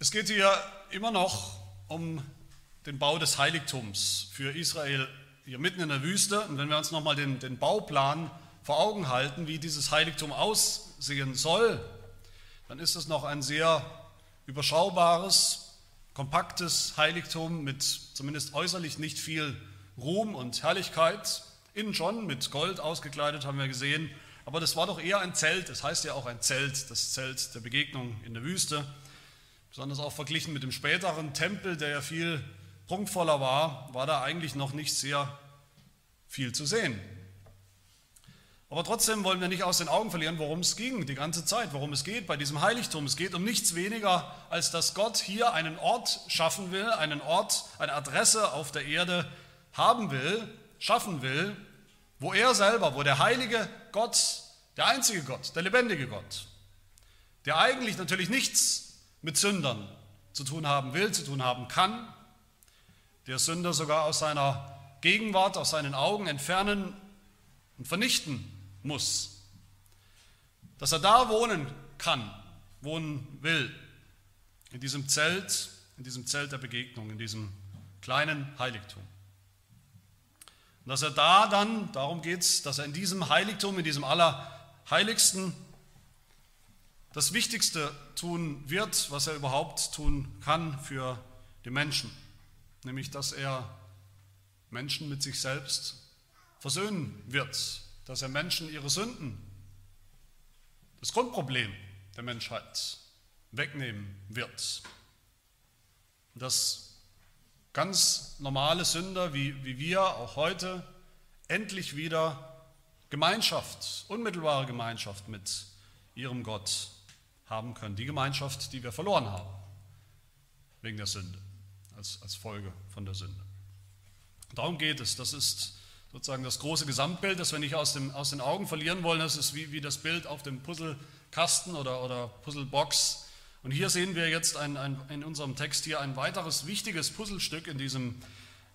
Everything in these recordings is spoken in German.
Es geht hier immer noch um den Bau des Heiligtums für Israel hier mitten in der Wüste. Und wenn wir uns nochmal den, den Bauplan vor Augen halten, wie dieses Heiligtum aussehen soll, dann ist es noch ein sehr überschaubares, kompaktes Heiligtum mit zumindest äußerlich nicht viel Ruhm und Herrlichkeit. Innen schon mit Gold ausgekleidet, haben wir gesehen. Aber das war doch eher ein Zelt, das heißt ja auch ein Zelt, das Zelt der Begegnung in der Wüste. Besonders auch verglichen mit dem späteren Tempel, der ja viel prunkvoller war, war da eigentlich noch nicht sehr viel zu sehen. Aber trotzdem wollen wir nicht aus den Augen verlieren, worum es ging die ganze Zeit, worum es geht bei diesem Heiligtum. Es geht um nichts weniger, als dass Gott hier einen Ort schaffen will, einen Ort, eine Adresse auf der Erde haben will, schaffen will, wo er selber, wo der heilige Gott, der einzige Gott, der lebendige Gott, der eigentlich natürlich nichts mit Sündern zu tun haben will, zu tun haben kann, der Sünder sogar aus seiner Gegenwart, aus seinen Augen entfernen und vernichten muss. Dass er da wohnen kann, wohnen will, in diesem Zelt, in diesem Zelt der Begegnung, in diesem kleinen Heiligtum. Und dass er da dann, darum geht es, dass er in diesem Heiligtum, in diesem Allerheiligsten, das Wichtigste tun wird, was er überhaupt tun kann für die Menschen, nämlich dass er Menschen mit sich selbst versöhnen wird, dass er Menschen ihre Sünden, das Grundproblem der Menschheit, wegnehmen wird. Dass ganz normale Sünder wie, wie wir auch heute endlich wieder Gemeinschaft, unmittelbare Gemeinschaft mit ihrem Gott haben können. Die Gemeinschaft, die wir verloren haben, wegen der Sünde, als, als Folge von der Sünde. Darum geht es. Das ist sozusagen das große Gesamtbild, das wir nicht aus, dem, aus den Augen verlieren wollen. Das ist wie, wie das Bild auf dem Puzzlekasten oder, oder Puzzlebox. Und hier sehen wir jetzt ein, ein, in unserem Text hier ein weiteres wichtiges Puzzlestück in diesem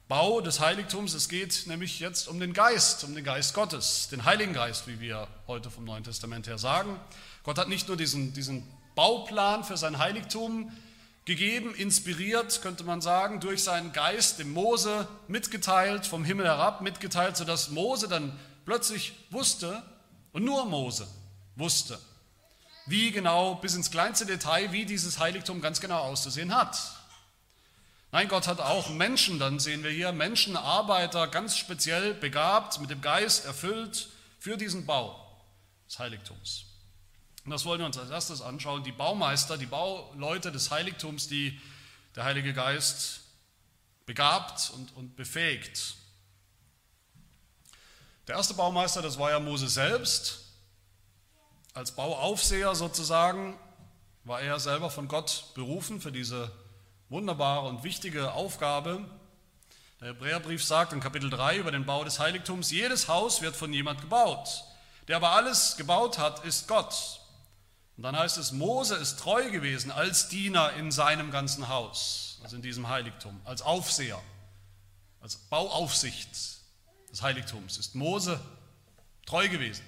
Bau des Heiligtums. Es geht nämlich jetzt um den Geist, um den Geist Gottes, den Heiligen Geist, wie wir heute vom Neuen Testament her sagen. Gott hat nicht nur diesen, diesen Bauplan für sein Heiligtum gegeben, inspiriert, könnte man sagen, durch seinen Geist dem Mose mitgeteilt, vom Himmel herab mitgeteilt, sodass Mose dann plötzlich wusste, und nur Mose wusste, wie genau, bis ins kleinste Detail, wie dieses Heiligtum ganz genau auszusehen hat. Nein, Gott hat auch Menschen, dann sehen wir hier Menschen, Arbeiter, ganz speziell begabt, mit dem Geist erfüllt für diesen Bau des Heiligtums. Und das wollen wir uns als erstes anschauen. Die Baumeister, die Bauleute des Heiligtums, die der Heilige Geist begabt und, und befähigt. Der erste Baumeister, das war ja Mose selbst. Als Bauaufseher sozusagen war er selber von Gott berufen für diese wunderbare und wichtige Aufgabe. Der Hebräerbrief sagt in Kapitel 3 über den Bau des Heiligtums, jedes Haus wird von jemand gebaut. Der aber alles gebaut hat, ist Gott. Und dann heißt es, Mose ist treu gewesen als Diener in seinem ganzen Haus, also in diesem Heiligtum, als Aufseher, als Bauaufsicht des Heiligtums ist Mose treu gewesen.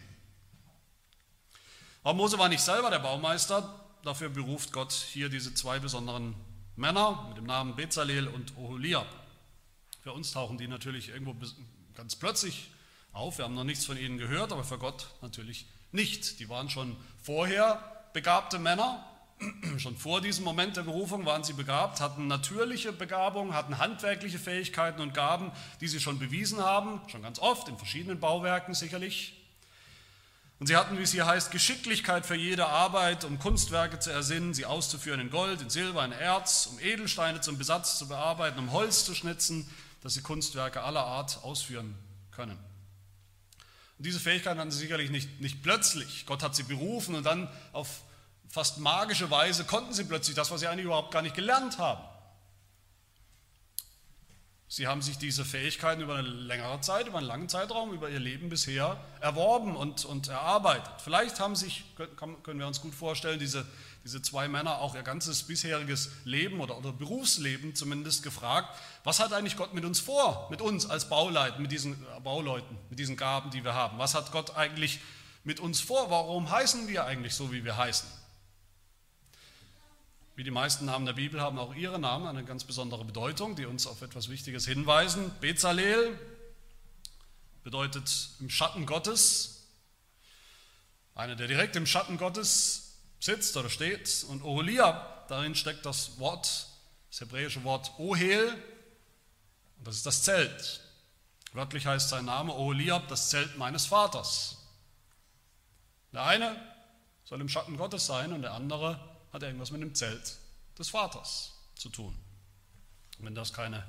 Aber Mose war nicht selber der Baumeister, dafür beruft Gott hier diese zwei besonderen Männer mit dem Namen Bezalel und Oholiab. Für uns tauchen die natürlich irgendwo ganz plötzlich auf, wir haben noch nichts von ihnen gehört, aber für Gott natürlich nicht. Die waren schon vorher begabte Männer. Schon vor diesem Moment der Berufung waren sie begabt, hatten natürliche Begabung, hatten handwerkliche Fähigkeiten und Gaben, die sie schon bewiesen haben, schon ganz oft, in verschiedenen Bauwerken sicherlich. Und sie hatten, wie es hier heißt, Geschicklichkeit für jede Arbeit, um Kunstwerke zu ersinnen, sie auszuführen in Gold, in Silber, in Erz, um Edelsteine zum Besatz zu bearbeiten, um Holz zu schnitzen, dass sie Kunstwerke aller Art ausführen können. Und diese Fähigkeiten hatten sie sicherlich nicht, nicht plötzlich. Gott hat sie berufen und dann auf fast magische Weise konnten sie plötzlich das, was sie eigentlich überhaupt gar nicht gelernt haben. Sie haben sich diese Fähigkeiten über eine längere Zeit, über einen langen Zeitraum, über ihr Leben bisher erworben und, und erarbeitet. Vielleicht haben sich, können wir uns gut vorstellen, diese, diese zwei Männer auch ihr ganzes bisheriges Leben oder, oder Berufsleben zumindest gefragt, was hat eigentlich Gott mit uns vor, mit uns als Bauleuten, mit diesen äh, Bauleuten, mit diesen Gaben, die wir haben? Was hat Gott eigentlich mit uns vor? Warum heißen wir eigentlich so, wie wir heißen? wie die meisten Namen der Bibel haben auch ihre Namen eine ganz besondere Bedeutung, die uns auf etwas Wichtiges hinweisen. Bezalel bedeutet im Schatten Gottes, einer, der direkt im Schatten Gottes sitzt oder steht. Und Oholiab, darin steckt das Wort, das hebräische Wort Ohel, und das ist das Zelt. Wörtlich heißt sein Name Oholiab, das Zelt meines Vaters. Der eine soll im Schatten Gottes sein und der andere hat irgendwas mit dem Zelt des Vaters zu tun. Und wenn das keine,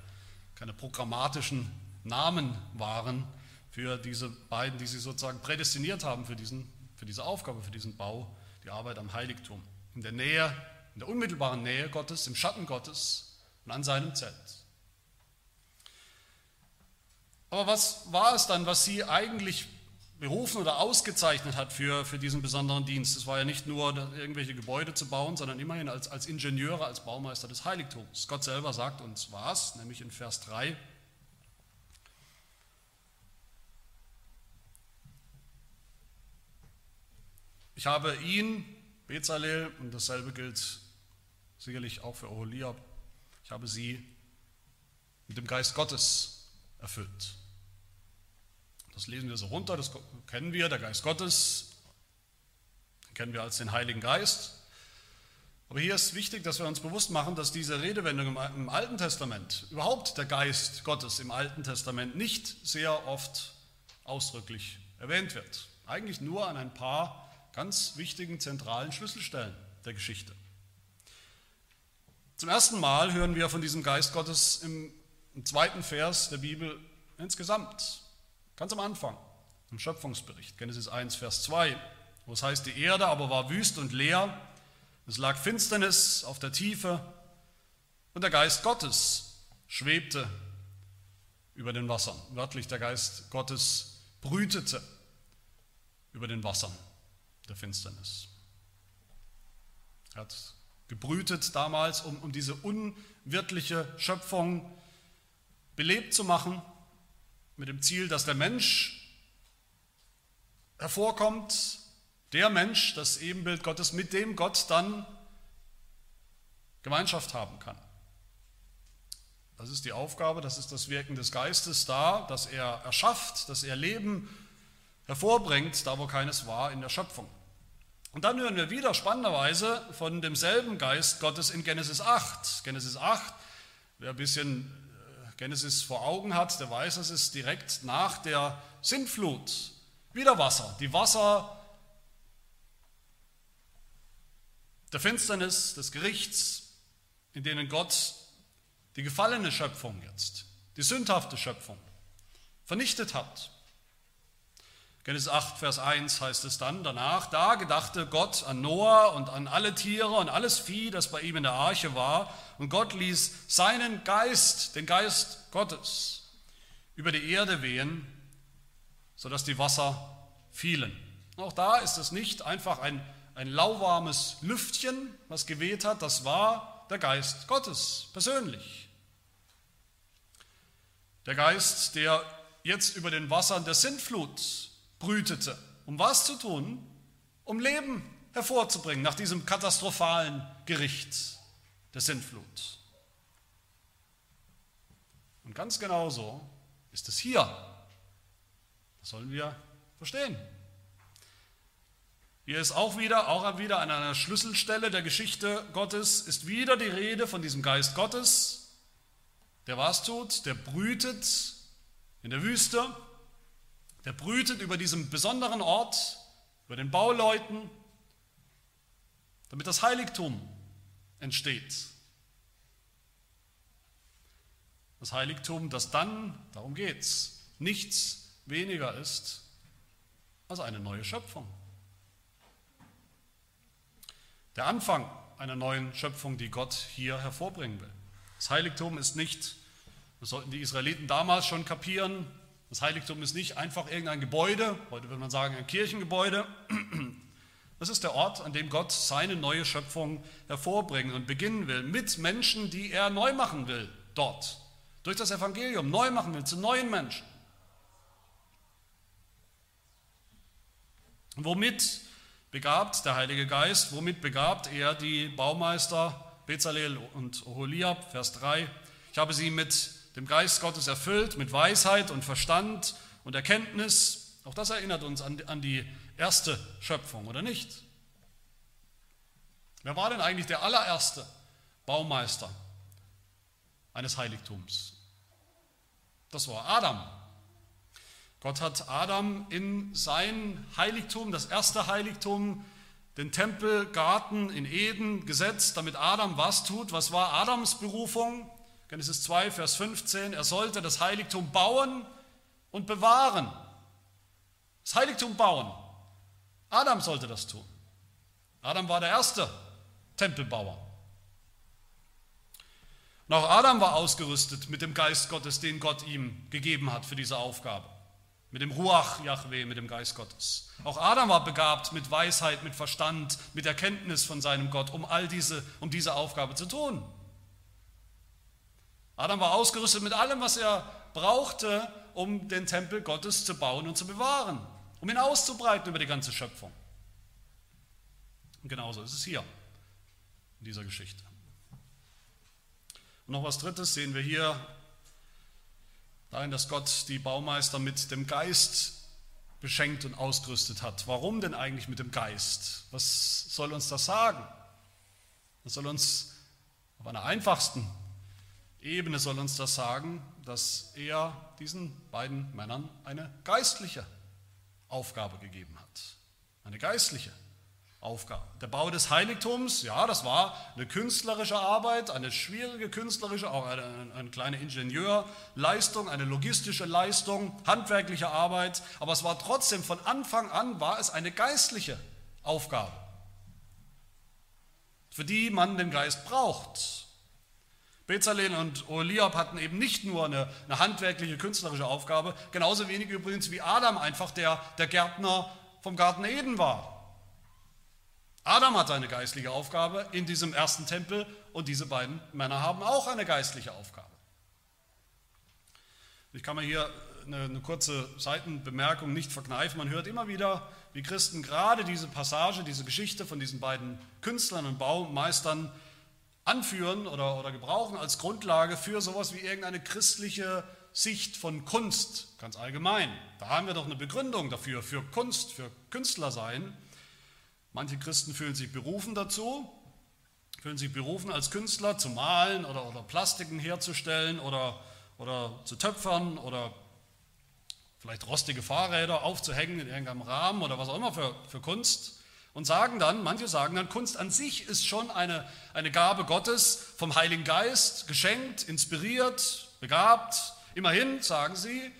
keine programmatischen Namen waren für diese beiden, die sie sozusagen prädestiniert haben für, diesen, für diese Aufgabe, für diesen Bau, die Arbeit am Heiligtum. In der Nähe, in der unmittelbaren Nähe Gottes, im Schatten Gottes und an seinem Zelt. Aber was war es dann, was sie eigentlich berufen oder ausgezeichnet hat für, für diesen besonderen Dienst. Es war ja nicht nur irgendwelche Gebäude zu bauen, sondern immerhin als, als Ingenieure, als Baumeister des Heiligtums. Gott selber sagt uns was, nämlich in Vers 3. Ich habe ihn, Bezalel, und dasselbe gilt sicherlich auch für Oholiab, ich habe sie mit dem Geist Gottes erfüllt. Das lesen wir so runter, das kennen wir, der Geist Gottes, den kennen wir als den Heiligen Geist. Aber hier ist wichtig, dass wir uns bewusst machen, dass diese Redewendung im Alten Testament, überhaupt der Geist Gottes im Alten Testament nicht sehr oft ausdrücklich erwähnt wird. Eigentlich nur an ein paar ganz wichtigen zentralen Schlüsselstellen der Geschichte. Zum ersten Mal hören wir von diesem Geist Gottes im, im zweiten Vers der Bibel insgesamt. Ganz am Anfang, im Schöpfungsbericht, Genesis 1, Vers 2, wo es heißt, die Erde aber war wüst und leer, es lag Finsternis auf der Tiefe und der Geist Gottes schwebte über den Wassern. Wörtlich, der Geist Gottes brütete über den Wassern der Finsternis. Er hat gebrütet damals, um, um diese unwirtliche Schöpfung belebt zu machen mit dem Ziel, dass der Mensch hervorkommt, der Mensch, das Ebenbild Gottes, mit dem Gott dann Gemeinschaft haben kann. Das ist die Aufgabe, das ist das Wirken des Geistes da, dass er erschafft, dass er Leben hervorbringt, da wo keines war in der Schöpfung. Und dann hören wir wieder spannenderweise von demselben Geist Gottes in Genesis 8. Genesis 8, wer ein bisschen Genesis vor Augen hat, der weiß, es ist direkt nach der Sintflut. Wieder Wasser. Die Wasser der Finsternis, des Gerichts, in denen Gott die gefallene Schöpfung jetzt, die sündhafte Schöpfung, vernichtet hat. Genesis 8, Vers 1 heißt es dann danach, da gedachte Gott an Noah und an alle Tiere und alles Vieh, das bei ihm in der Arche war, und Gott ließ seinen Geist, den Geist Gottes, über die Erde wehen, sodass die Wasser fielen. Auch da ist es nicht einfach ein, ein lauwarmes Lüftchen, was geweht hat, das war der Geist Gottes persönlich. Der Geist, der jetzt über den Wassern der Sintflut brütete. Um was zu tun? Um Leben hervorzubringen nach diesem katastrophalen Gericht der Sintflut. Und ganz genauso ist es hier. Das sollen wir verstehen. Hier ist auch wieder, auch wieder an einer Schlüsselstelle der Geschichte Gottes, ist wieder die Rede von diesem Geist Gottes, der was tut, der brütet in der Wüste, der brütet über diesem besonderen Ort, über den Bauleuten, damit das Heiligtum entsteht. Das Heiligtum, das dann, darum geht es, nichts weniger ist als eine neue Schöpfung. Der Anfang einer neuen Schöpfung, die Gott hier hervorbringen will. Das Heiligtum ist nicht, das sollten die Israeliten damals schon kapieren, das Heiligtum ist nicht einfach irgendein Gebäude, heute würde man sagen ein Kirchengebäude. Das ist der Ort, an dem Gott seine neue Schöpfung hervorbringen und beginnen will, mit Menschen, die er neu machen will, dort. Durch das Evangelium neu machen will, zu neuen Menschen. Womit begabt der Heilige Geist, womit begabt er die Baumeister Bezalel und Oholiab, Vers 3. Ich habe sie mit dem Geist Gottes erfüllt, mit Weisheit und Verstand und Erkenntnis. Auch das erinnert uns an, an die erste Schöpfung, oder nicht? Wer war denn eigentlich der allererste Baumeister eines Heiligtums? Das war Adam. Gott hat Adam in sein Heiligtum, das erste Heiligtum, den Tempelgarten in Eden gesetzt, damit Adam was tut. Was war Adams Berufung? Genesis 2, Vers 15. Er sollte das Heiligtum bauen und bewahren. Das Heiligtum bauen. Adam sollte das tun. Adam war der erste Tempelbauer. Und auch Adam war ausgerüstet mit dem Geist Gottes, den Gott ihm gegeben hat für diese Aufgabe. Mit dem Ruach Yahweh, mit dem Geist Gottes. Auch Adam war begabt mit Weisheit, mit Verstand, mit Erkenntnis von seinem Gott, um all diese, um diese Aufgabe zu tun. Adam war ausgerüstet mit allem, was er brauchte, um den Tempel Gottes zu bauen und zu bewahren, um ihn auszubreiten über die ganze Schöpfung. Und genauso ist es hier in dieser Geschichte. Und noch was Drittes sehen wir hier darin, dass Gott die Baumeister mit dem Geist beschenkt und ausgerüstet hat. Warum denn eigentlich mit dem Geist? Was soll uns das sagen? Das soll uns auf einer einfachsten Ebene soll uns das sagen, dass er diesen beiden Männern eine geistliche Aufgabe gegeben hat. Eine geistliche Aufgabe. Der Bau des Heiligtums, ja, das war eine künstlerische Arbeit, eine schwierige künstlerische, auch eine, eine, kleine Ingenieurleistung, eine logistische Leistung, handwerkliche Arbeit, aber es war trotzdem von Anfang an war es eine geistliche Aufgabe, für die man den Geist braucht. Bezalel und Oliab hatten eben nicht nur eine, eine, handwerkliche, künstlerische Aufgabe, genauso wenig übrigens wie Adam einfach der, der Gärtner vom Garten Eden war. Adam hat eine geistliche Aufgabe in diesem ersten Tempel und diese beiden Männer haben auch eine geistliche Aufgabe. Ich kann mir hier eine, eine kurze Seitenbemerkung nicht verkneifen. Man hört immer wieder, wie Christen gerade diese Passage, diese Geschichte von diesen beiden Künstlern und Baumeistern anführen oder, oder gebrauchen als Grundlage für sowas wie irgendeine christliche Sicht von Kunst, ganz allgemein. Da haben wir doch eine Begründung dafür, für Kunst, für Künstler sein. Manche Christen fühlen sich berufen dazu, fühlen sich berufen als Künstler zu malen oder, oder Plastiken herzustellen oder, oder zu töpfern oder vielleicht rostige Fahrräder aufzuhängen in irgendeinem Rahmen oder was auch immer für, für Kunst. Und sagen dann, manche sagen dann, Kunst an sich ist schon eine, eine Gabe Gottes vom Heiligen Geist, geschenkt, inspiriert, begabt. Immerhin, sagen sie,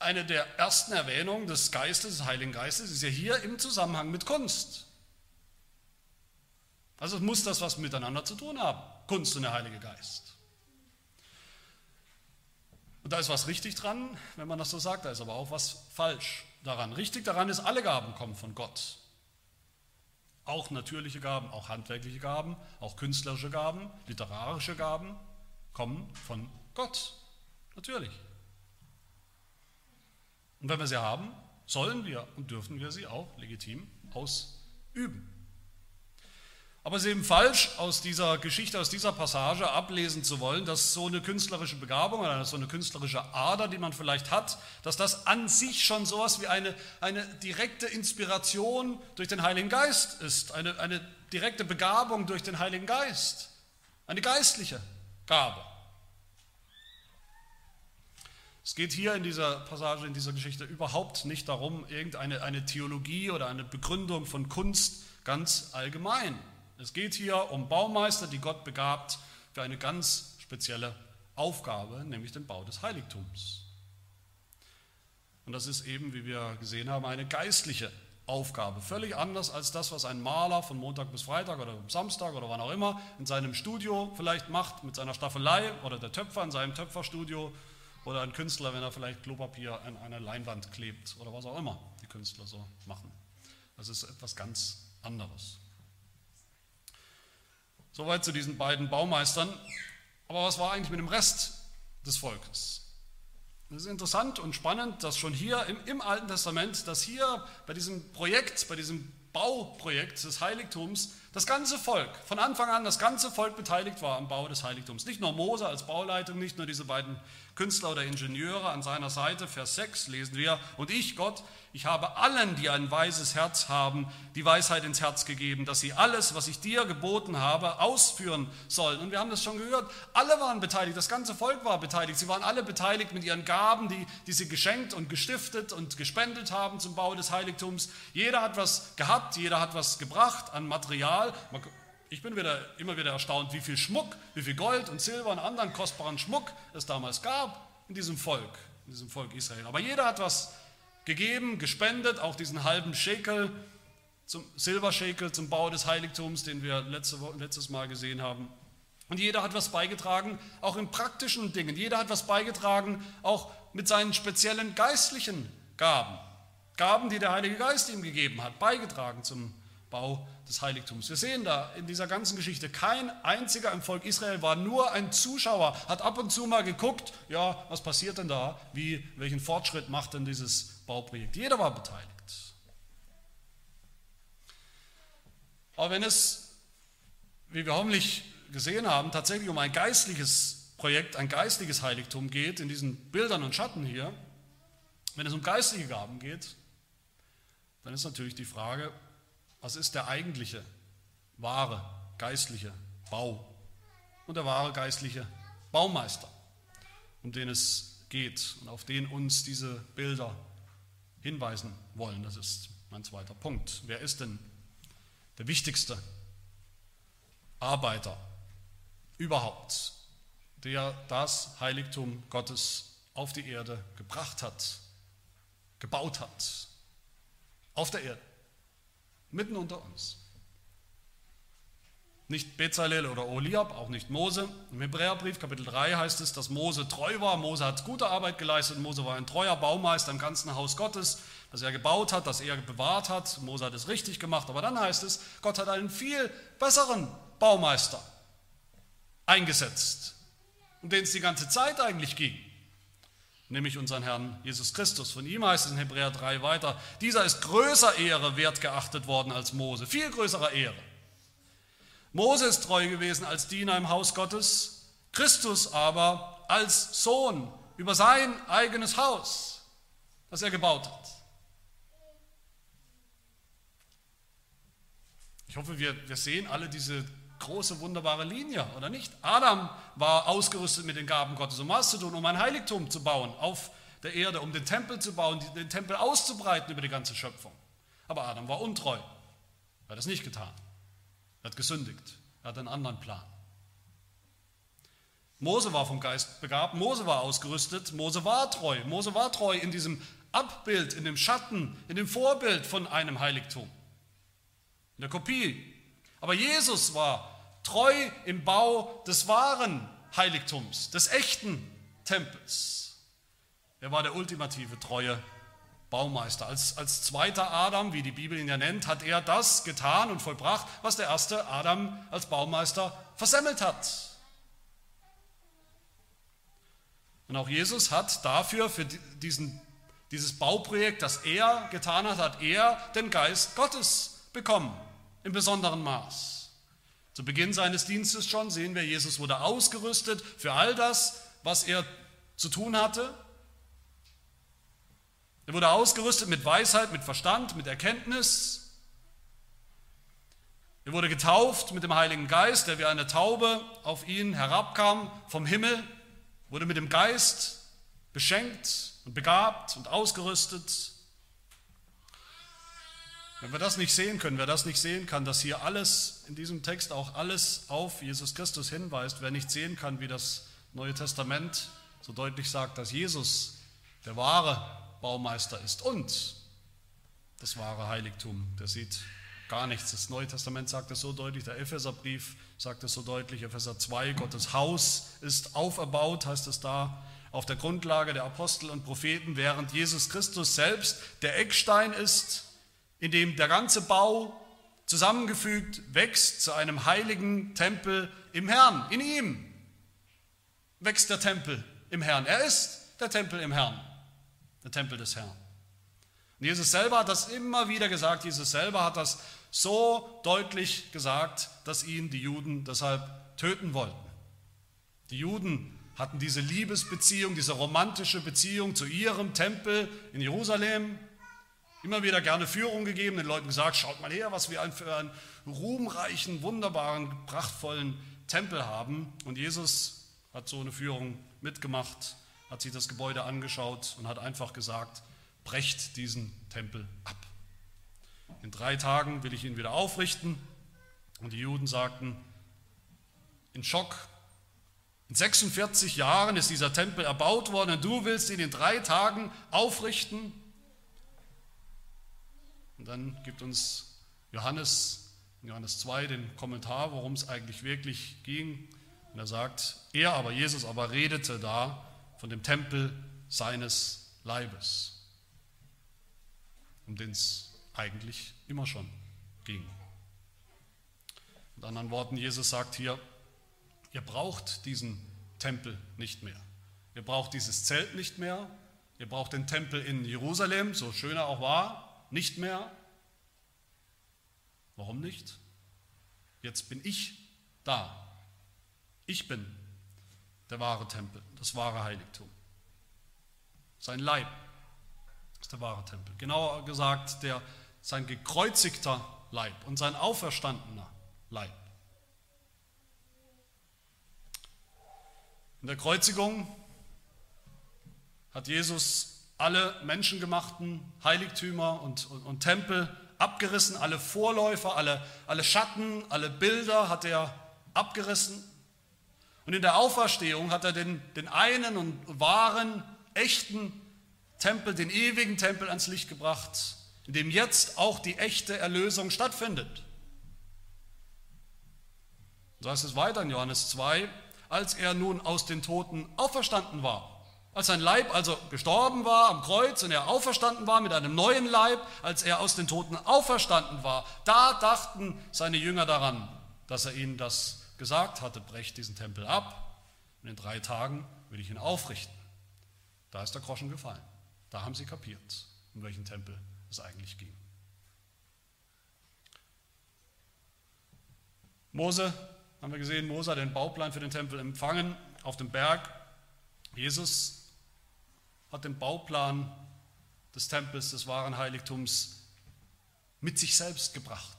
eine der ersten Erwähnungen des Geistes, des Heiligen Geistes, ist ja hier im Zusammenhang mit Kunst. Also muss das was miteinander zu tun haben, Kunst und der Heilige Geist. Und da ist was richtig dran, wenn man das so sagt, da ist aber auch was falsch daran. Richtig daran ist, alle Gaben kommen von Gott. Auch natürliche Gaben, auch handwerkliche Gaben, auch künstlerische Gaben, literarische Gaben kommen von Gott. Natürlich. Und wenn wir sie haben, sollen wir und dürfen wir sie auch legitim ausüben. Aber es ist eben falsch, aus dieser Geschichte, aus dieser Passage ablesen zu wollen, dass so eine künstlerische Begabung oder so eine künstlerische Ader, die man vielleicht hat, dass das an sich schon sowas wie eine, eine direkte Inspiration durch den Heiligen Geist ist, eine, eine direkte Begabung durch den Heiligen Geist, eine geistliche Gabe. Es geht hier in dieser Passage, in dieser Geschichte überhaupt nicht darum, irgendeine eine Theologie oder eine Begründung von Kunst ganz allgemein es geht hier um Baumeister, die Gott begabt für eine ganz spezielle Aufgabe, nämlich den Bau des Heiligtums. Und das ist eben, wie wir gesehen haben, eine geistliche Aufgabe. Völlig anders als das, was ein Maler von Montag bis Freitag oder Samstag oder wann auch immer in seinem Studio vielleicht macht, mit seiner Staffelei oder der Töpfer in seinem Töpferstudio oder ein Künstler, wenn er vielleicht Klopapier an eine Leinwand klebt oder was auch immer die Künstler so machen. Das ist etwas ganz anderes. Soweit zu diesen beiden Baumeistern. Aber was war eigentlich mit dem Rest des Volkes? Es ist interessant und spannend, dass schon hier im, im, Alten Testament, dass hier bei diesem Projekt, bei diesem Bauprojekt des Heiligtums, das ganze Volk, von Anfang an das ganze Volk beteiligt war am Bau des Heiligtums. Nicht nur Mose als Bauleitung, nicht nur diese beiden Künstler oder Ingenieure an seiner Seite. Vers 6 lesen wir, und ich, Gott, ich habe allen, die ein weises Herz haben, die Weisheit ins Herz gegeben, dass sie alles, was ich dir geboten habe, ausführen sollen. Und wir haben das schon gehört, alle waren beteiligt, das ganze Volk war beteiligt. Sie waren alle beteiligt mit ihren Gaben, die, die sie geschenkt und gestiftet und gespendet haben zum Bau des Heiligtums. Jeder hat was gehabt, jeder hat was gebracht an Material. Ich bin wieder, immer wieder erstaunt, wie viel Schmuck, wie viel Gold und Silber und anderen kostbaren Schmuck es damals gab in diesem Volk, in diesem Volk Israel. Aber jeder hat was gegeben, gespendet, auch diesen halben Schekel, zum Silberschekel zum Bau des Heiligtums, den wir letzte, letztes Mal gesehen haben. Und jeder hat was beigetragen, auch in praktischen Dingen. Jeder hat was beigetragen, auch mit seinen speziellen geistlichen Gaben. Gaben, die der Heilige Geist ihm gegeben hat, beigetragen zum Bau des Heiligtums. Wir sehen da in dieser ganzen Geschichte, kein einziger im Volk Israel war nur ein Zuschauer, hat ab und zu mal geguckt, ja, was passiert denn da, wie, welchen Fortschritt macht denn dieses Bauprojekt. Jeder war beteiligt. Aber wenn es, wie wir hoffentlich gesehen haben, tatsächlich um ein geistliches Projekt, ein geistliches Heiligtum geht, in diesen Bildern und Schatten hier, wenn es um geistliche Gaben geht, dann ist natürlich die Frage, was ist der eigentliche, wahre, geistliche Bau und der wahre geistliche Baumeister, um den es geht und auf den uns diese Bilder hinweisen wollen. Das ist mein zweiter Punkt. Wer ist denn der wichtigste Arbeiter überhaupt, der das Heiligtum Gottes auf die Erde gebracht hat, gebaut hat, auf der Erde, mitten unter uns? Nicht Bezalel oder Oliab, auch nicht Mose. Im Hebräerbrief Kapitel 3 heißt es, dass Mose treu war. Mose hat gute Arbeit geleistet. Mose war ein treuer Baumeister im ganzen Haus Gottes, das er gebaut hat, das er bewahrt hat. Mose hat es richtig gemacht. Aber dann heißt es, Gott hat einen viel besseren Baumeister eingesetzt, um den es die ganze Zeit eigentlich ging. Nämlich unseren Herrn Jesus Christus. Von ihm heißt es in Hebräer 3 weiter, dieser ist größer Ehre wert geachtet worden als Mose, viel größerer Ehre. Mose ist treu gewesen als Diener im Haus Gottes, Christus aber als Sohn über sein eigenes Haus, das er gebaut hat. Ich hoffe, wir, wir sehen alle diese große, wunderbare Linie, oder nicht? Adam war ausgerüstet mit den Gaben Gottes, um was zu tun, um ein Heiligtum zu bauen auf der Erde, um den Tempel zu bauen, den Tempel auszubreiten über die ganze Schöpfung. Aber Adam war untreu, er hat das nicht getan. Er hat gesündigt. Er hat einen anderen Plan. Mose war vom Geist begabt, Mose war ausgerüstet, Mose war treu. Mose war treu in diesem Abbild, in dem Schatten, in dem Vorbild von einem Heiligtum, in der Kopie. Aber Jesus war treu im Bau des wahren Heiligtums, des echten Tempels. Er war der ultimative treue Baumeister. Als, als zweiter Adam, wie die Bibel ihn ja nennt, hat er das getan und vollbracht, was der erste Adam als Baumeister versemmelt hat. Und auch Jesus hat dafür, für diesen, dieses Bauprojekt, das er getan hat, hat er den Geist Gottes bekommen, im besonderen Maß. Zu Beginn seines Dienstes schon sehen wir, Jesus wurde ausgerüstet für all das, was er zu tun hatte, er wurde ausgerüstet mit Weisheit, mit Verstand, mit Erkenntnis. Er wurde getauft mit dem Heiligen Geist, der wie eine Taube auf ihn herabkam vom Himmel, wurde mit dem Geist beschenkt und begabt und ausgerüstet. Wenn wir das nicht sehen können, wer das nicht sehen kann, dass hier alles in diesem Text auch alles auf Jesus Christus hinweist, wer nicht sehen kann, wie das Neue Testament so deutlich sagt, dass Jesus der wahre Baumeister ist und das wahre Heiligtum. Der sieht gar nichts. Das Neue Testament sagt es so deutlich, der Epheserbrief sagt es so deutlich, Epheser 2, Gottes Haus ist auferbaut, heißt es da, auf der Grundlage der Apostel und Propheten, während Jesus Christus selbst der Eckstein ist, in dem der ganze Bau zusammengefügt wächst zu einem heiligen Tempel im Herrn. In ihm wächst der Tempel im Herrn. Er ist der Tempel im Herrn der Tempel des Herrn. Und Jesus selber hat das immer wieder gesagt, Jesus selber hat das so deutlich gesagt, dass ihn die Juden deshalb töten wollten. Die Juden hatten diese Liebesbeziehung, diese romantische Beziehung zu ihrem Tempel in Jerusalem immer wieder gerne Führung gegeben, den Leuten gesagt, schaut mal her, was wir für einen ruhmreichen, wunderbaren, prachtvollen Tempel haben. Und Jesus hat so eine Führung mitgemacht, hat sich das Gebäude angeschaut und hat einfach gesagt, brecht diesen Tempel ab. In drei Tagen will ich ihn wieder aufrichten. Und die Juden sagten, in Schock, in 46 Jahren ist dieser Tempel erbaut worden und du willst ihn in drei Tagen aufrichten? Und dann gibt uns Johannes, Johannes 2 den Kommentar, worum es eigentlich wirklich ging. Und er sagt, er aber, Jesus aber redete da von dem Tempel seines Leibes, um den es eigentlich immer schon ging. Mit anderen Worten, Jesus sagt hier, ihr braucht diesen Tempel nicht mehr. Ihr braucht dieses Zelt nicht mehr. Ihr braucht den Tempel in Jerusalem, so schön er auch war, nicht mehr. Warum nicht? Jetzt bin ich da. Ich bin der wahre Tempel, das wahre Heiligtum. Sein Leib ist der wahre Tempel. Genauer gesagt, der, sein gekreuzigter Leib und sein auferstandener Leib. In der Kreuzigung hat Jesus alle menschengemachten Heiligtümer und, und, und Tempel abgerissen, alle Vorläufer, alle, alle Schatten, alle Bilder hat er abgerissen. Und in der Auferstehung hat er den, den einen und wahren, echten Tempel, den ewigen Tempel ans Licht gebracht, in dem jetzt auch die echte Erlösung stattfindet. So heißt es weiter in Johannes 2, als er nun aus den Toten auferstanden war. Als sein Leib also gestorben war am Kreuz und er auferstanden war mit einem neuen Leib, als er aus den Toten auferstanden war, da dachten seine Jünger daran, dass er ihnen das gesagt hatte, brecht diesen Tempel ab und in drei Tagen will ich ihn aufrichten. Da ist der Groschen gefallen. Da haben sie kapiert, um welchen Tempel es eigentlich ging. Mose, haben wir gesehen, Mose hat den Bauplan für den Tempel empfangen auf dem Berg. Jesus hat den Bauplan des Tempels, des wahren Heiligtums mit sich selbst gebracht,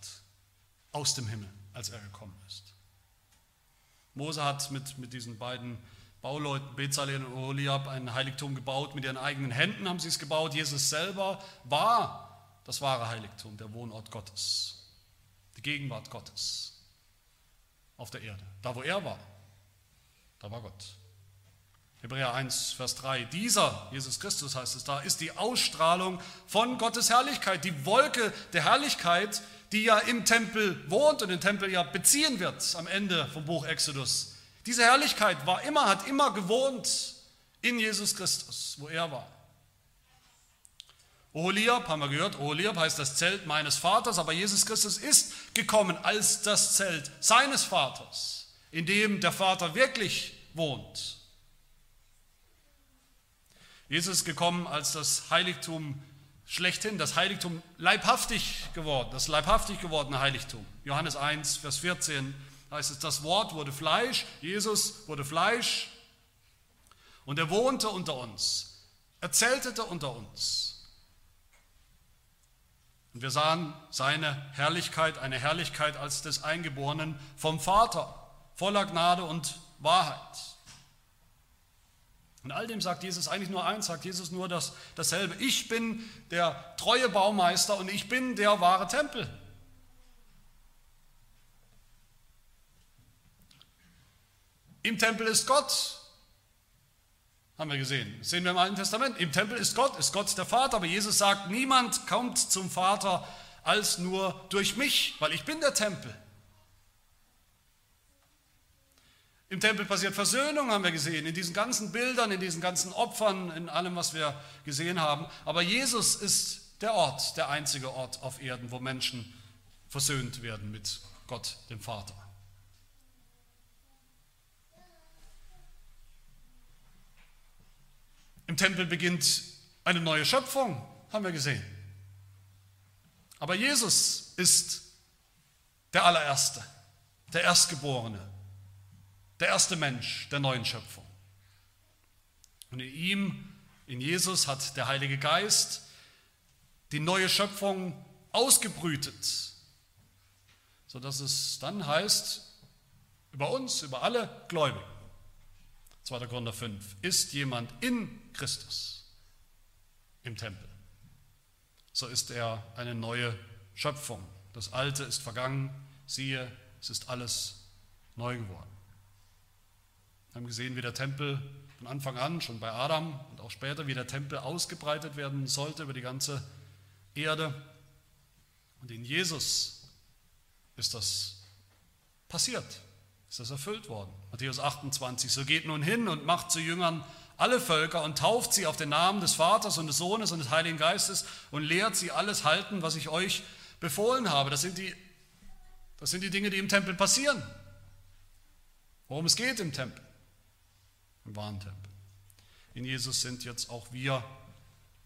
aus dem Himmel, als er gekommen ist. Mose hat mit, mit diesen beiden Bauleuten, Bezalel und Oholiab, ein Heiligtum gebaut. Mit ihren eigenen Händen haben sie es gebaut. Jesus selber war das wahre Heiligtum, der Wohnort Gottes, die Gegenwart Gottes auf der Erde. Da, wo er war, da war Gott. Hebräer 1, Vers 3. Dieser, Jesus Christus heißt es da, ist die Ausstrahlung von Gottes Herrlichkeit, die Wolke der Herrlichkeit, die ja im Tempel wohnt und den Tempel ja beziehen wird am Ende vom Buch Exodus. Diese Herrlichkeit war immer, hat immer gewohnt in Jesus Christus, wo er war. Oholiab, haben wir gehört, Oholiab heißt das Zelt meines Vaters, aber Jesus Christus ist gekommen als das Zelt seines Vaters, in dem der Vater wirklich wohnt. Jesus ist gekommen als das Heiligtum schlechthin, das Heiligtum leibhaftig geworden, das leibhaftig gewordene Heiligtum. Johannes 1, Vers 14 heißt es, das Wort wurde Fleisch, Jesus wurde Fleisch und er wohnte unter uns, er zeltete unter uns. Und wir sahen seine Herrlichkeit, eine Herrlichkeit als des Eingeborenen vom Vater, voller Gnade und Wahrheit. Und all dem sagt Jesus eigentlich nur eins, sagt Jesus nur das, dasselbe. Ich bin der treue Baumeister und ich bin der wahre Tempel. Im Tempel ist Gott, haben wir gesehen. Das sehen wir im Alten Testament. Im Tempel ist Gott, ist Gott der Vater. Aber Jesus sagt, niemand kommt zum Vater als nur durch mich, weil ich bin der Tempel. Im Tempel passiert Versöhnung, haben wir gesehen, in diesen ganzen Bildern, in diesen ganzen Opfern, in allem, was wir gesehen haben. Aber Jesus ist der Ort, der einzige Ort auf Erden, wo Menschen versöhnt werden mit Gott, dem Vater. Im Tempel beginnt eine neue Schöpfung, haben wir gesehen. Aber Jesus ist der allererste, der Erstgeborene, der erste Mensch der neuen Schöpfung. Und in ihm, in Jesus, hat der Heilige Geist die neue Schöpfung ausgebrütet, sodass es dann heißt, über uns, über alle Gläubigen, 2. Korinther 5, ist jemand in Christus im Tempel, so ist er eine neue Schöpfung. Das Alte ist vergangen, siehe, es ist alles neu geworden. Wir haben gesehen, wie der Tempel von Anfang an, schon bei Adam und auch später, wie der Tempel ausgebreitet werden sollte über die ganze Erde. Und in Jesus ist das passiert, ist das erfüllt worden. Matthäus 28, so geht nun hin und macht zu Jüngern alle Völker und tauft sie auf den Namen des Vaters und des Sohnes und des Heiligen Geistes und lehrt sie alles halten, was ich euch befohlen habe. Das sind die, das sind die Dinge, die im Tempel passieren. Worum es geht im Tempel, wahren Tempel. In Jesus sind jetzt auch wir,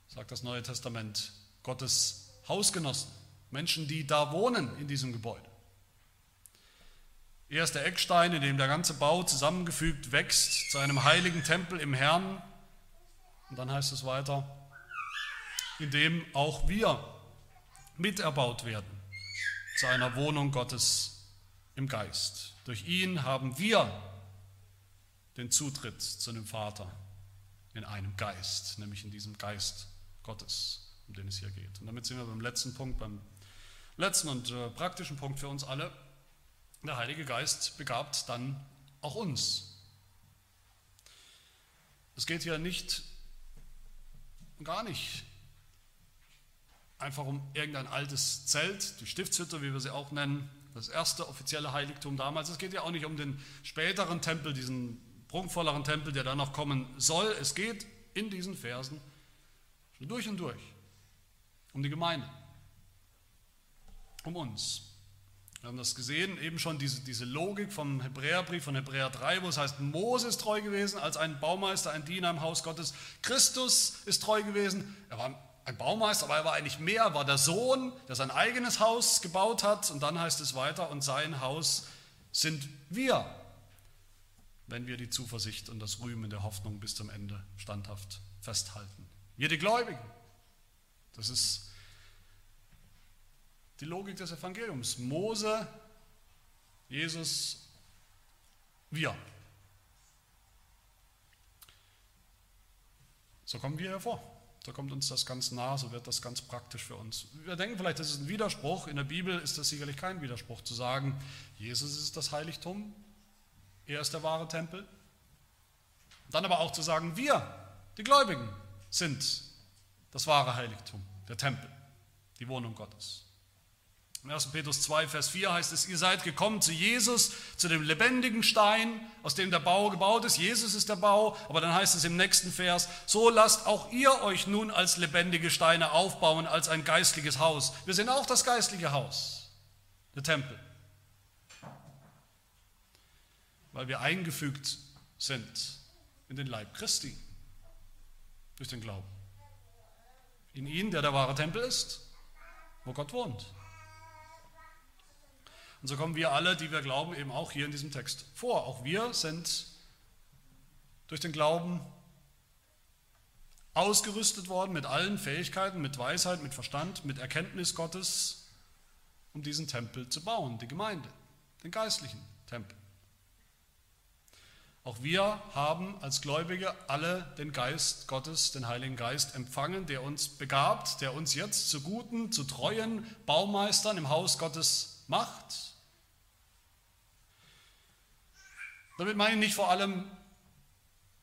sagt das Neue Testament, Gottes Hausgenossen, Menschen, die da wohnen in diesem Gebäude. Er ist der Eckstein, in dem der ganze Bau zusammengefügt wächst zu einem heiligen Tempel im Herrn. Und dann heißt es weiter, in dem auch wir miterbaut werden zu einer Wohnung Gottes im Geist. Durch ihn haben wir den Zutritt zu dem Vater in einem Geist, nämlich in diesem Geist Gottes um den es hier geht. Und damit sind wir beim letzten Punkt, beim letzten und äh, praktischen Punkt für uns alle. Der Heilige Geist begabt dann auch uns. Es geht hier nicht, gar nicht einfach um irgendein altes Zelt, die Stiftshütte, wie wir sie auch nennen, das erste offizielle Heiligtum damals. Es geht ja auch nicht um den späteren Tempel, diesen prunkvolleren Tempel, der dann noch kommen soll. Es geht in diesen Versen durch und durch um die Gemeinde, um uns. Wir haben das gesehen, eben schon diese, diese Logik vom Hebräerbrief, von Hebräer 3, wo es heißt, Mose ist treu gewesen als ein Baumeister, ein Diener im Haus Gottes. Christus ist treu gewesen. Er war ein Baumeister, aber er war eigentlich mehr, er war der Sohn, der sein eigenes Haus gebaut hat. Und dann heißt es weiter, und sein Haus sind wir, wenn wir die Zuversicht und das Rühmen der Hoffnung bis zum Ende standhaft festhalten. Wir die Gläubigen. Das ist die Logik des Evangeliums. Mose, Jesus, wir. So kommen wir hervor. So kommt uns das ganz nah, so wird das ganz praktisch für uns. Wir denken vielleicht, das ist ein Widerspruch. In der Bibel ist das sicherlich kein Widerspruch zu sagen, Jesus ist das Heiligtum, er ist der wahre Tempel. Dann aber auch zu sagen, wir, die Gläubigen, sind das wahre Heiligtum, der Tempel, die Wohnung Gottes. Im 1. Petrus 2, Vers 4 heißt es, ihr seid gekommen zu Jesus, zu dem lebendigen Stein, aus dem der Bau gebaut ist. Jesus ist der Bau, aber dann heißt es im nächsten Vers, so lasst auch ihr euch nun als lebendige Steine aufbauen, als ein geistliches Haus. Wir sind auch das geistliche Haus, der Tempel, weil wir eingefügt sind in den Leib Christi durch den Glauben. In ihn, der der wahre Tempel ist, wo Gott wohnt. Und so kommen wir alle, die wir glauben, eben auch hier in diesem Text vor. Auch wir sind durch den Glauben ausgerüstet worden mit allen Fähigkeiten, mit Weisheit, mit Verstand, mit Erkenntnis Gottes, um diesen Tempel zu bauen, die Gemeinde, den geistlichen Tempel. Auch wir haben als Gläubige alle den Geist Gottes, den Heiligen Geist empfangen, der uns begabt, der uns jetzt zu guten, zu treuen Baumeistern im Haus Gottes macht. Damit meine ich nicht vor allem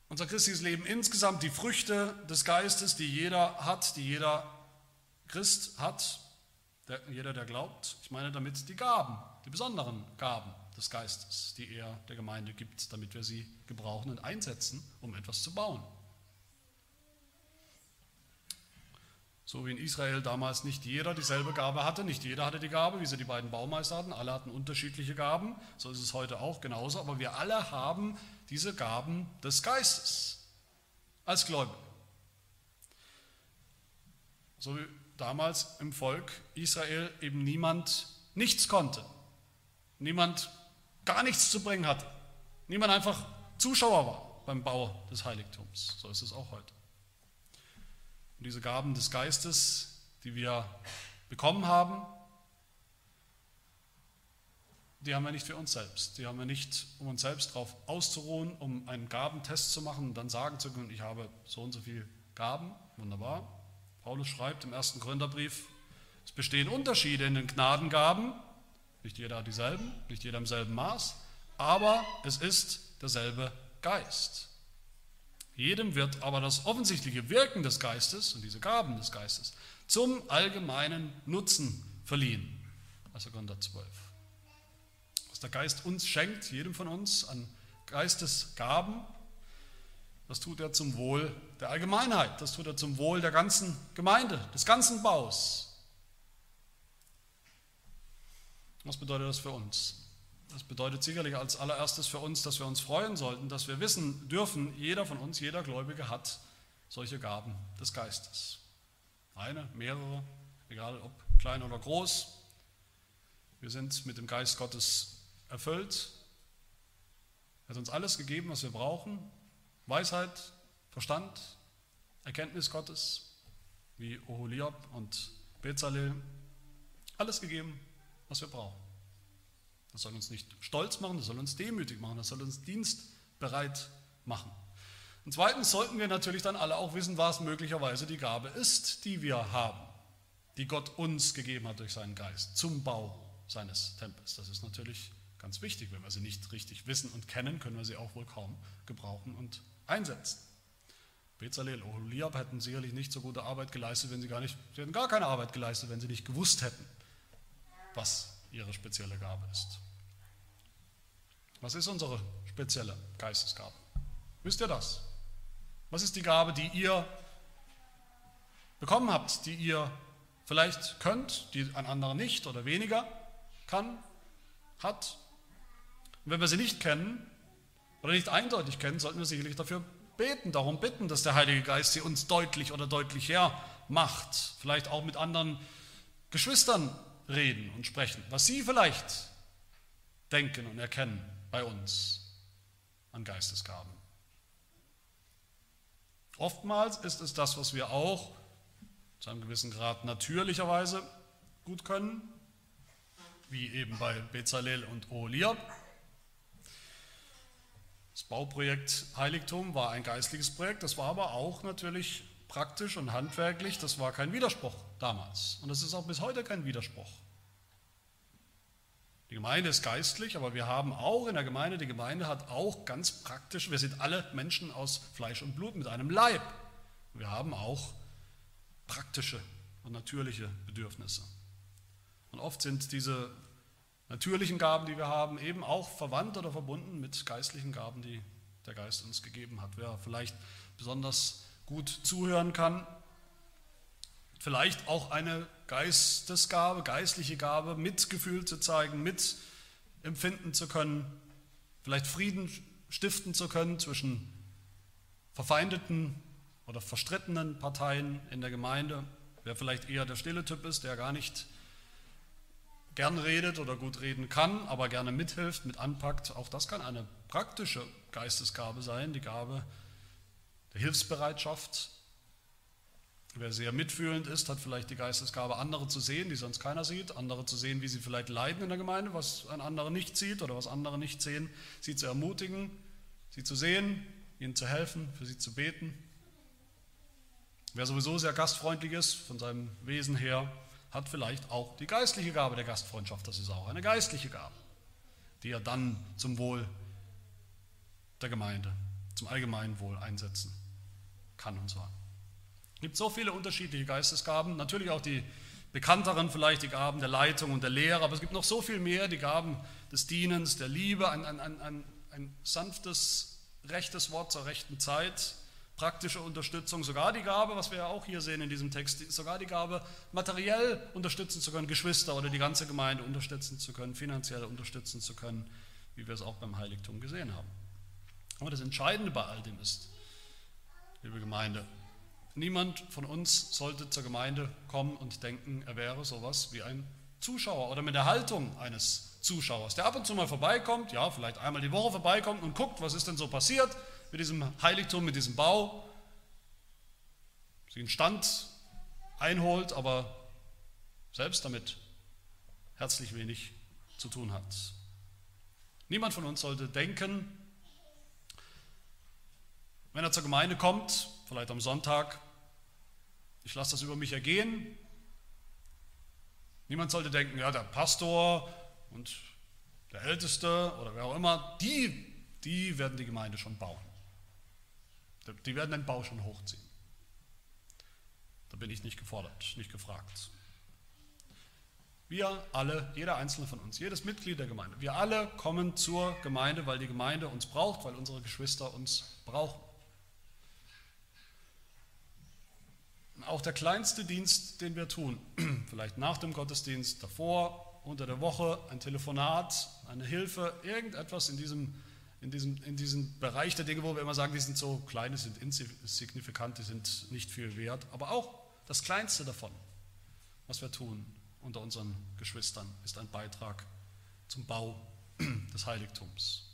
unser christliches Leben insgesamt, die Früchte des Geistes, die jeder hat, die jeder Christ hat, der, jeder, der glaubt. Ich meine damit die Gaben, die besonderen Gaben des Geistes, die er der Gemeinde gibt, damit wir sie gebrauchen und einsetzen, um etwas zu bauen. So wie in Israel damals nicht jeder dieselbe Gabe hatte, nicht jeder hatte die Gabe, wie sie die beiden Baumeister hatten, alle hatten unterschiedliche Gaben, so ist es heute auch genauso, aber wir alle haben diese Gaben des Geistes als Gläubige. So wie damals im Volk Israel eben niemand nichts konnte, niemand gar nichts zu bringen hatte, niemand einfach Zuschauer war beim Bau des Heiligtums. So ist es auch heute. Und diese Gaben des Geistes, die wir bekommen haben, die haben wir nicht für uns selbst. Die haben wir nicht, um uns selbst darauf auszuruhen, um einen Gabentest zu machen und dann sagen zu können, ich habe so und so viele Gaben. Wunderbar. Paulus schreibt im ersten Gründerbrief, es bestehen Unterschiede in den Gnadengaben. Nicht jeder hat dieselben, nicht jeder im selben Maß, aber es ist derselbe Geist. Jedem wird aber das offensichtliche Wirken des Geistes und diese Gaben des Geistes zum allgemeinen Nutzen verliehen. Also Korinther 12. Was der Geist uns schenkt, jedem von uns, an Geistesgaben, das tut er zum Wohl der Allgemeinheit, das tut er zum Wohl der ganzen Gemeinde, des ganzen Baus. Was bedeutet das für uns? Das bedeutet sicherlich als allererstes für uns, dass wir uns freuen sollten, dass wir wissen dürfen, jeder von uns, jeder Gläubige hat solche Gaben des Geistes. Eine, mehrere, egal ob klein oder groß. Wir sind mit dem Geist Gottes erfüllt. Er hat uns alles gegeben, was wir brauchen. Weisheit, Verstand, Erkenntnis Gottes, wie Oholiab und Bezalel. Alles gegeben, was wir brauchen. Das soll uns nicht stolz machen, das soll uns demütig machen, das soll uns dienstbereit machen. Und zweitens sollten wir natürlich dann alle auch wissen, was möglicherweise die Gabe ist, die wir haben, die Gott uns gegeben hat durch seinen Geist zum Bau seines Tempels. Das ist natürlich Ganz wichtig, wenn wir sie nicht richtig wissen und kennen, können wir sie auch wohl kaum gebrauchen und einsetzen. Bezalel, Oholiab hätten sicherlich nicht so gute Arbeit geleistet, wenn sie gar nicht, sie hätten gar keine Arbeit geleistet, wenn sie nicht gewusst hätten, was ihre spezielle Gabe ist. Was ist unsere spezielle Geistesgabe? Wisst ihr das? Was ist die Gabe, die ihr bekommen habt, die ihr vielleicht könnt, die ein anderer nicht oder weniger kann, hat? Und wenn wir sie nicht kennen oder nicht eindeutig kennen, sollten wir sicherlich dafür beten, darum bitten, dass der Heilige Geist sie uns deutlich oder deutlicher macht. Vielleicht auch mit anderen Geschwistern reden und sprechen, was sie vielleicht denken und erkennen bei uns an Geistesgaben. Oftmals ist es das, was wir auch zu einem gewissen Grad natürlicherweise gut können, wie eben bei Bezalel und Oholiab. Das Bauprojekt Heiligtum war ein geistliches Projekt, das war aber auch natürlich praktisch und handwerklich, das war kein Widerspruch damals. Und das ist auch bis heute kein Widerspruch. Die Gemeinde ist geistlich, aber wir haben auch in der Gemeinde, die Gemeinde hat auch ganz praktisch, wir sind alle Menschen aus Fleisch und Blut mit einem Leib. Wir haben auch praktische und natürliche Bedürfnisse. Und oft sind diese natürlichen Gaben, die wir haben, eben auch verwandt oder verbunden mit geistlichen Gaben, die der Geist uns gegeben hat. Wer vielleicht besonders gut zuhören kann, vielleicht auch eine Geistesgabe, geistliche Gabe, Mitgefühl zu zeigen, mitempfinden zu können, vielleicht Frieden stiften zu können zwischen verfeindeten oder verstrittenen Parteien in der Gemeinde. Wer vielleicht eher der stille Typ ist, der gar nicht gern redet oder gut reden kann, aber gerne mithilft, mit anpackt. Auch das kann eine praktische Geistesgabe sein, die Gabe der Hilfsbereitschaft. Wer sehr mitfühlend ist, hat vielleicht die Geistesgabe, andere zu sehen, die sonst keiner sieht, andere zu sehen, wie sie vielleicht leiden in der Gemeinde, was ein anderer nicht sieht oder was andere nicht sehen, sie zu ermutigen, sie zu sehen, ihnen zu helfen, für sie zu beten. Wer sowieso sehr gastfreundlich ist, von seinem Wesen her, hat vielleicht auch die geistliche Gabe der Gastfreundschaft. Das ist auch eine geistliche Gabe, die er dann zum Wohl der Gemeinde, zum allgemeinen Wohl einsetzen kann und soll. Es gibt so viele unterschiedliche Geistesgaben, natürlich auch die bekannteren, vielleicht die Gaben der Leitung und der Lehre, aber es gibt noch so viel mehr, die Gaben des Dienens, der Liebe, ein, ein, ein, ein sanftes, rechtes Wort zur rechten Zeit, praktische Unterstützung, sogar die Gabe, was wir ja auch hier sehen in diesem Text, sogar die Gabe, materiell unterstützen zu können, Geschwister oder die ganze Gemeinde unterstützen zu können, finanziell unterstützen zu können, wie wir es auch beim Heiligtum gesehen haben. Aber das Entscheidende bei all dem ist, liebe Gemeinde, niemand von uns sollte zur Gemeinde kommen und denken, er wäre sowas wie ein Zuschauer oder mit der Haltung eines Zuschauers, der ab und zu mal vorbeikommt, ja, vielleicht einmal die Woche vorbeikommt und guckt, was ist denn so passiert mit diesem Heiligtum, mit diesem Bau, sie einen Stand einholt, aber selbst damit herzlich wenig zu tun hat. Niemand von uns sollte denken, wenn er zur Gemeinde kommt, vielleicht am Sonntag, ich lasse das über mich ergehen. Niemand sollte denken, ja, der Pastor und der Älteste oder wer auch immer, die, die werden die Gemeinde schon bauen. Die werden den Bau schon hochziehen. Da bin ich nicht gefordert, nicht gefragt. Wir alle, jeder einzelne von uns, jedes Mitglied der Gemeinde, wir alle kommen zur Gemeinde, weil die Gemeinde uns braucht, weil unsere Geschwister uns brauchen. Auch der kleinste Dienst, den wir tun, vielleicht nach dem Gottesdienst, davor, unter der Woche, ein Telefonat, eine Hilfe, irgendetwas in diesem, in diesem, in diesem Bereich der Dinge, wo wir immer sagen, die sind so klein, die sind insignifikant, die sind nicht viel wert, aber auch das Kleinste davon, was wir tun, unter unseren Geschwistern ist ein Beitrag zum Bau des Heiligtums,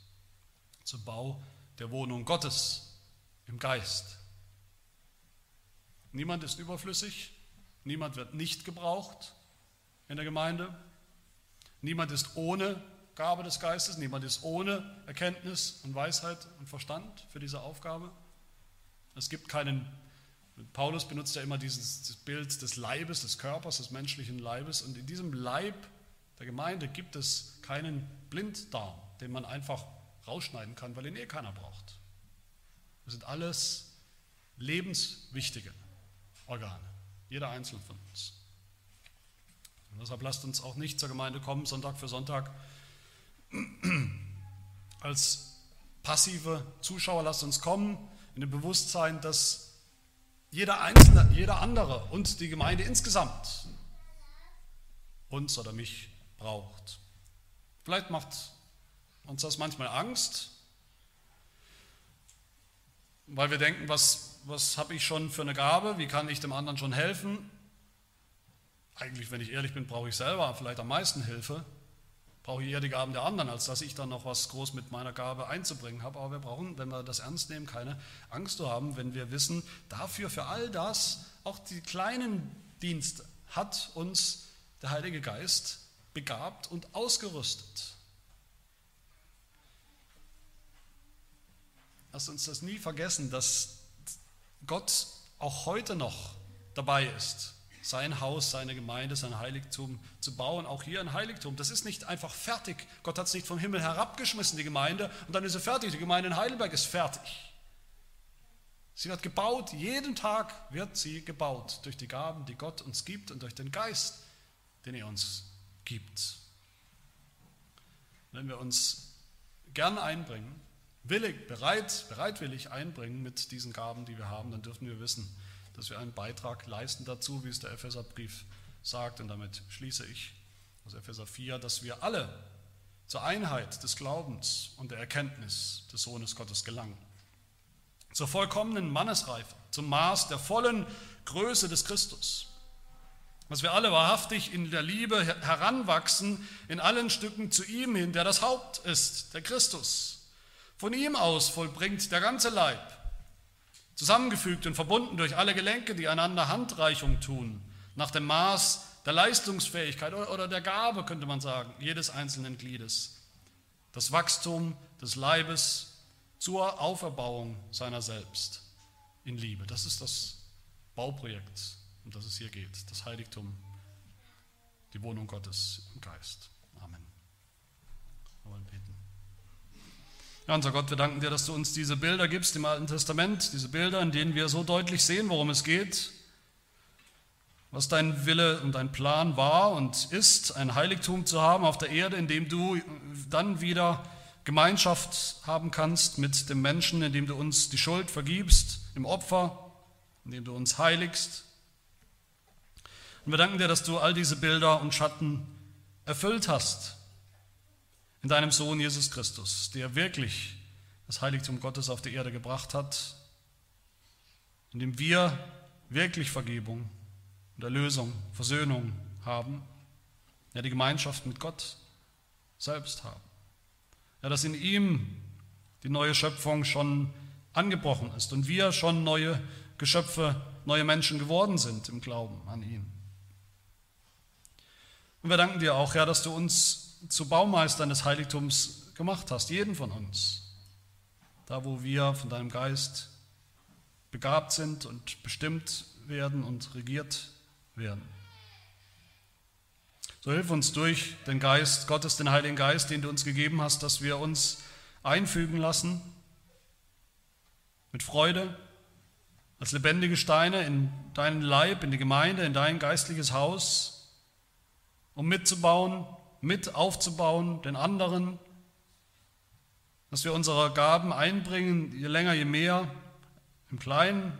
zum Bau der Wohnung Gottes im Geist. Niemand ist überflüssig, niemand wird nicht gebraucht in der Gemeinde, niemand ist ohne Gabe des Geistes, niemand ist ohne Erkenntnis und Weisheit und Verstand für diese Aufgabe. Es gibt keinen Paulus benutzt ja immer dieses Bild des Leibes, des Körpers, des menschlichen Leibes. Und in diesem Leib der Gemeinde gibt es keinen Blinddarm, den man einfach rausschneiden kann, weil ihn eh keiner braucht. Das sind alles lebenswichtige Organe, jeder einzelne von uns. Und deshalb lasst uns auch nicht zur Gemeinde kommen, Sonntag für Sonntag, als passive Zuschauer. Lasst uns kommen in dem Bewusstsein, dass jeder Einzelne, jeder andere und die Gemeinde insgesamt uns oder mich braucht. Vielleicht macht uns das manchmal Angst, weil wir denken, was, was habe ich schon für eine Gabe, wie kann ich dem anderen schon helfen? Eigentlich, wenn ich ehrlich bin, brauche ich selber vielleicht am meisten Hilfe brauche ich eher die Gaben der anderen, als dass ich dann noch was groß mit meiner Gabe einzubringen habe. Aber wir brauchen, wenn wir das ernst nehmen, keine Angst zu haben, wenn wir wissen, dafür, für all das, auch die kleinen Dienste, hat uns der Heilige Geist begabt und ausgerüstet. Lass uns das nie vergessen, dass Gott auch heute noch dabei ist, sein Haus, seine Gemeinde, sein Heiligtum zu bauen. Auch hier ein Heiligtum. Das ist nicht einfach fertig. Gott hat es nicht vom Himmel herabgeschmissen, die Gemeinde, und dann ist sie fertig. Die Gemeinde in Heidelberg ist fertig. Sie wird gebaut, jeden Tag wird sie gebaut durch die Gaben, die Gott uns gibt und durch den Geist, den er uns gibt. Wenn wir uns gern einbringen, willig, bereit, bereitwillig einbringen mit diesen Gaben, die wir haben, dann dürfen wir wissen, dass wir einen Beitrag leisten dazu, wie es der Epheserbrief sagt. Und damit schließe ich aus Epheser 4, dass wir alle zur Einheit des Glaubens und der Erkenntnis des Sohnes Gottes gelangen. Zur vollkommenen Mannesreife, zum Maß der vollen Größe des Christus. Dass wir alle wahrhaftig in der Liebe heranwachsen, in allen Stücken zu ihm hin, der das Haupt ist, der Christus. Von ihm aus vollbringt der ganze Leib zusammengefügt und verbunden durch alle Gelenke, die einander Handreichung tun, nach dem Maß der Leistungsfähigkeit oder der Gabe, könnte man sagen, jedes einzelnen Gliedes. Das Wachstum des Leibes zur Auferbauung seiner selbst in Liebe. Das ist das Bauprojekt, um das es hier geht, das Heiligtum, die Wohnung Gottes im Geist. Ja, unser Gott, wir danken dir, dass du uns diese Bilder gibst im Alten Testament, diese Bilder, in denen wir so deutlich sehen, worum es geht, was dein Wille und dein Plan war und ist, ein Heiligtum zu haben auf der Erde, in dem du dann wieder Gemeinschaft haben kannst mit dem Menschen, indem du uns die Schuld vergibst im Opfer, indem du uns heiligst. Und wir danken dir, dass du all diese Bilder und Schatten erfüllt hast in deinem Sohn Jesus Christus, der wirklich das Heiligtum Gottes auf die Erde gebracht hat, in dem wir wirklich Vergebung und Erlösung, Versöhnung haben, ja die Gemeinschaft mit Gott, selbst haben. Ja, dass in ihm die neue Schöpfung schon angebrochen ist und wir schon neue Geschöpfe, neue Menschen geworden sind im Glauben an ihn. Und wir danken dir auch, Herr, dass du uns zu Baumeistern des Heiligtums gemacht hast, jeden von uns. Da, wo wir von deinem Geist begabt sind und bestimmt werden und regiert werden. So hilf uns durch den Geist Gottes, den Heiligen Geist, den du uns gegeben hast, dass wir uns einfügen lassen mit Freude als lebendige Steine in deinen Leib, in die Gemeinde, in dein geistliches Haus, um mitzubauen, mit aufzubauen, den anderen, dass wir unsere Gaben einbringen, je länger, je mehr, im Kleinen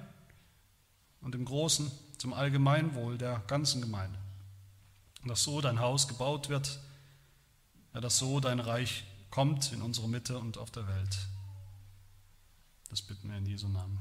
und im Großen, zum Allgemeinwohl der ganzen Gemeinde. Und dass so dein Haus gebaut wird, ja, dass so dein Reich kommt in unsere Mitte und auf der Welt. Das bitten wir in Jesu Namen.